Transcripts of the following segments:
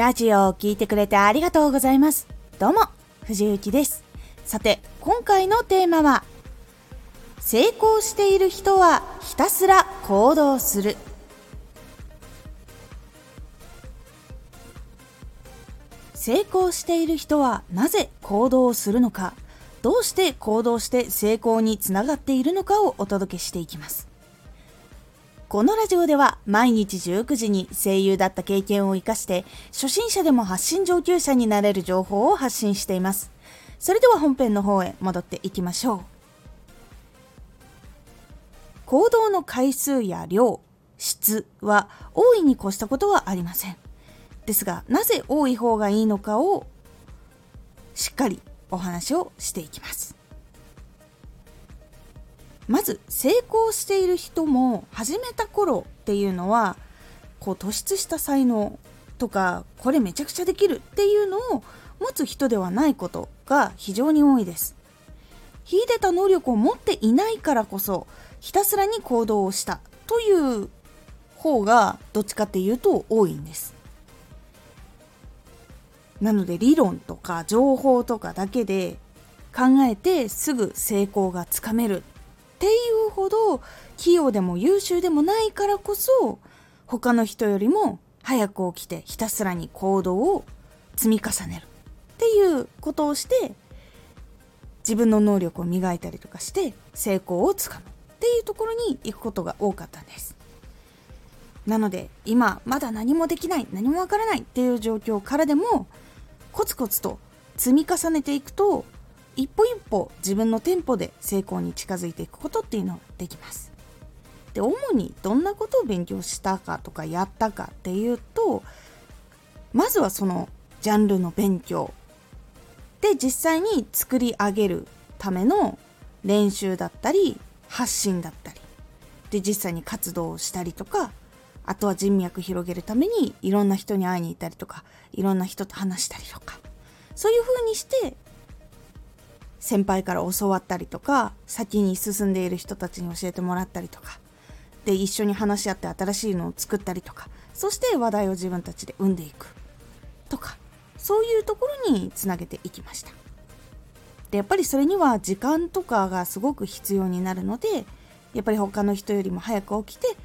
ラジオを聴いてくれてありがとうございます。どうも、藤幸です。さて、今回のテーマは、成功している人はひたすら行動する。成功している人はなぜ行動をするのか、どうして行動して成功につながっているのかをお届けしていきます。このラジオでは毎日19時に声優だった経験を活かして初心者でも発信上級者になれる情報を発信しています。それでは本編の方へ戻っていきましょう。行動の回数や量、質は大いに越したことはありません。ですが、なぜ多い方がいいのかをしっかりお話をしていきます。まず成功している人も始めた頃っていうのはこう突出した才能とかこれめちゃくちゃできるっていうのを持つ人ではないことが非常に多いです。秀でた能力を持っていないからこそひたすらに行動をしたという方がどっちかっていうと多いんです。なので理論とか情報とかだけで考えてすぐ成功がつかめる。っていうほど器用でも優秀でもないからこそ他の人よりも早く起きてひたすらに行動を積み重ねる。っていうことをして自分の能力を磨いたりとかして成功をつかむ。っていうところに行くことが多かったんです。なので今まだ何もできない何もわからないっていう状況からでもコツコツと積み重ねていくと一歩一歩自分のテンポで成功に近づいていくことっていうのができます。で主にどんなことを勉強したかとかやったかっていうとまずはそのジャンルの勉強で実際に作り上げるための練習だったり発信だったりで実際に活動をしたりとかあとは人脈広げるためにいろんな人に会いに行ったりとかいろんな人と話したりとかそういう風にして先輩から教わったりとか先に進んでいる人たちに教えてもらったりとかで一緒に話し合って新しいのを作ったりとかそして話題を自分たちで生んでいく。とかそういうところにつなげていきました。でやっぱりそれには時間とかがすごく必要になるのでやっぱり他の人よりも早く起きて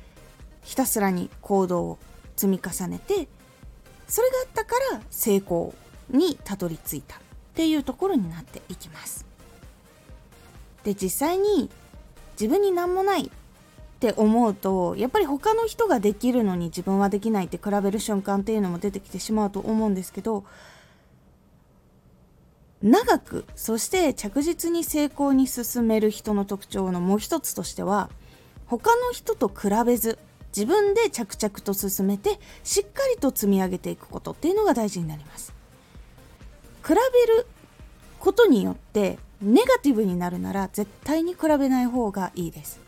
ひたすらに行動を積み重ねてそれがあったから成功にたどり着いた。っていうところになっていきます。で実際に自分に何もないって思うとやっぱり他の人ができるのに自分はできないって比べる瞬間っていうのも出てきてしまうと思うんですけど長くそして着実に成功に進める人の特徴のもう一つとしては他の人と比べず自分で着々と進めてしっかりと積み上げていくことっていうのが大事になります。比べることによってネガティブになるなら絶対に比べない方がいいです。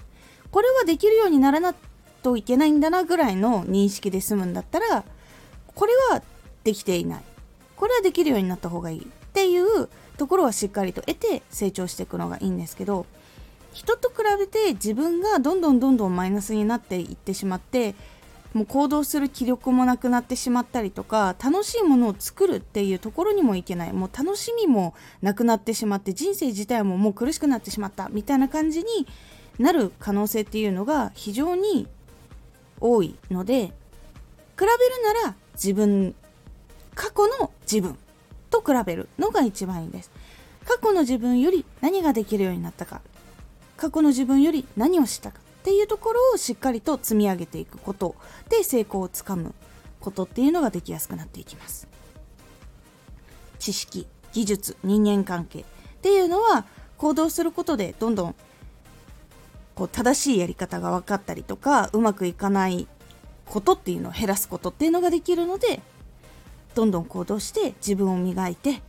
これはできるようにならないといけないんだなぐらいの認識で済むんだったらこれはできていない。これはできるようになった方がいい。っていうところはしっかりと得て成長していくのがいいんですけど人と比べて自分がどんどんどんどんマイナスになっていってしまってもう行動する気力もなくなってしまったりとか楽しいものを作るっていうところにもいけない。もう楽しみもなくなってしまって人生自体ももう苦しくなってしまった。みたいな感じになる可能性っていうのが非常に多いので比べるなら自分過去の自分と比べるのが一番いいです。過去の自分より何ができるようになったか。過去の自分より何をしたか。っていうところをしっかりと積み上げていくことで成功をつかむことっていうのができやすくなっていきます。知識技術人間関係っていうのは行動することでどんどんこう正しいやり方が分かったりとかうまくいかないことっていうのを減らすことっていうのができるのでどんどん行動して自分を磨いて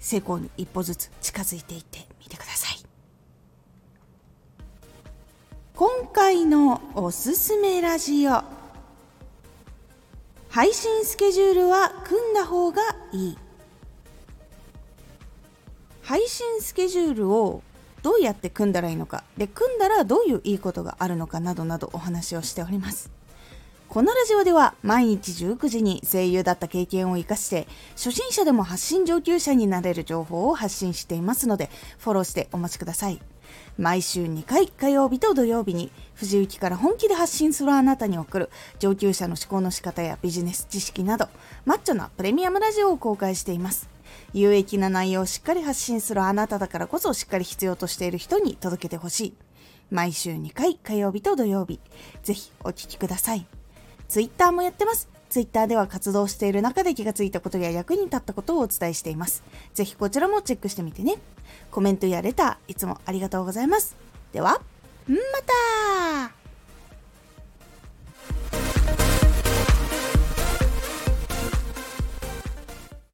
成功に一歩ずつ近づいていってみてください。今回のおすすめラジオ。配信スケジュールは組んだ方がいい。配信スケジュールをどうやって組んだらいいのか。で組んだらどういういいことがあるのかなどなどお話をしております。このラジオでは毎日19時に声優だった経験を活かして初心者でも発信上級者になれる情報を発信していますのでフォローしてお待ちください。毎週2回火曜日と土曜日に藤雪から本気で発信するあなたに送る上級者の思考の仕方やビジネス知識などマッチョなプレミアムラジオを公開しています。有益な内容をしっかり発信するあなただからこそしっかり必要としている人に届けてほしい。毎週2回火曜日と土曜日、ぜひお聴きください。ツイッターもやってます。ツイッターでは活動している中で気がついたことや役に立ったことをお伝えしています。ぜひこちらもチェックしてみてね。コメントやレター、いつもありがとうございます。では、また